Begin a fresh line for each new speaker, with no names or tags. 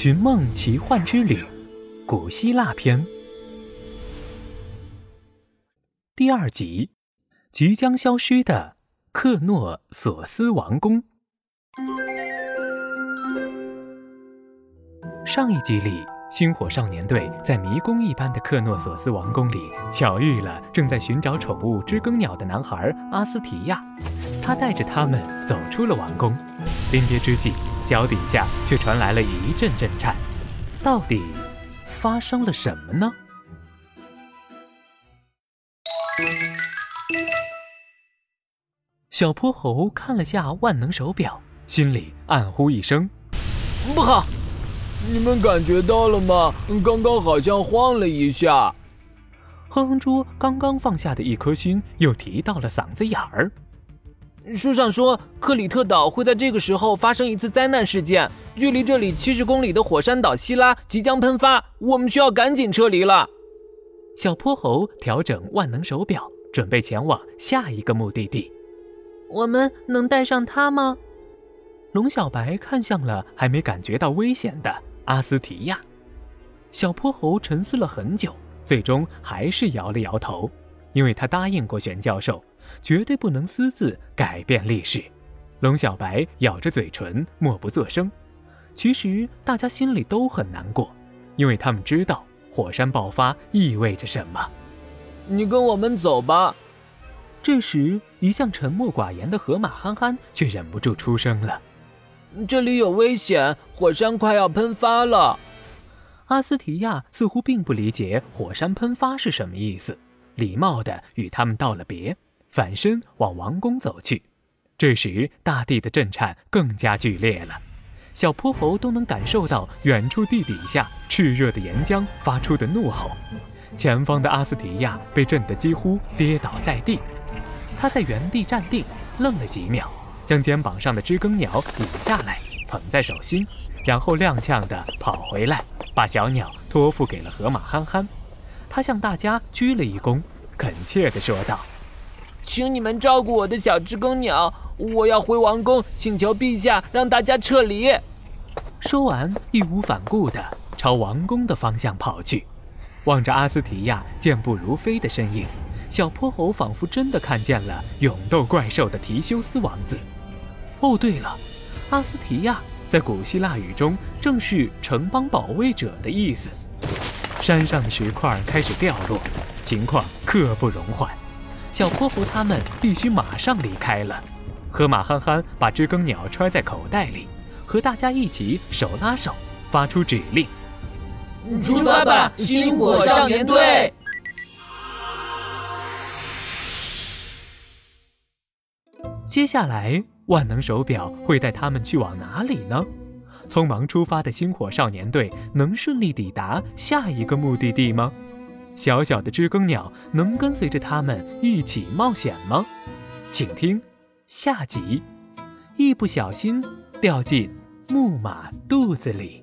寻梦奇幻之旅，古希腊篇第二集：即将消失的克诺索斯王宫。上一集里，星火少年队在迷宫一般的克诺索斯王宫里巧遇了正在寻找宠物知更鸟的男孩阿斯提亚，他带着他们走出了王宫。临别之际。脚底下却传来了一阵震颤，到底发生了什么呢？小泼猴看了下万能手表，心里暗呼一声：“
不好！”你们感觉到了吗？刚刚好像晃了一下。
哼哼猪刚刚放下的一颗心又提到了嗓子眼儿。
书上说，克里特岛会在这个时候发生一次灾难事件。距离这里七十公里的火山岛希拉即将喷发，我们需要赶紧撤离了。
小泼猴调整万能手表，准备前往下一个目的地。
我们能带上它吗？
龙小白看向了还没感觉到危险的阿斯提亚。小泼猴沉思了很久，最终还是摇了摇头，因为他答应过玄教授。绝对不能私自改变历史。龙小白咬着嘴唇，默不作声。其实大家心里都很难过，因为他们知道火山爆发意味着什么。
你跟我们走吧。
这时，一向沉默寡言的河马憨憨却忍不住出声了：“
这里有危险，火山快要喷发了。”
阿斯提亚似乎并不理解火山喷发是什么意思，礼貌地与他们道了别。反身往王宫走去，这时大地的震颤更加剧烈了，小泼猴都能感受到远处地底下炽热的岩浆发出的怒吼。前方的阿斯提亚被震得几乎跌倒在地，他在原地站定，愣了几秒，将肩膀上的知更鸟引下来，捧在手心，然后踉跄地跑回来，把小鸟托付给了河马憨憨。他向大家鞠了一躬，恳切地说道。
请你们照顾我的小知更鸟，我要回王宫，请求陛下让大家撤离。
说完，义无反顾地朝王宫的方向跑去。望着阿斯提亚健步如飞的身影，小泼猴仿佛真的看见了勇斗怪兽的提修斯王子。哦，对了，阿斯提亚在古希腊语中正是城邦保卫者的意思。山上的石块开始掉落，情况刻不容缓。小泼猴他们必须马上离开了。河马憨憨把知更鸟揣在口袋里，和大家一起手拉手，发出指令：“
出发吧，星火少年队！”
接下来，万能手表会带他们去往哪里呢？匆忙出发的星火少年队能顺利抵达下一个目的地吗？小小的知更鸟能跟随着他们一起冒险吗？请听下集，一不小心掉进木马肚子里。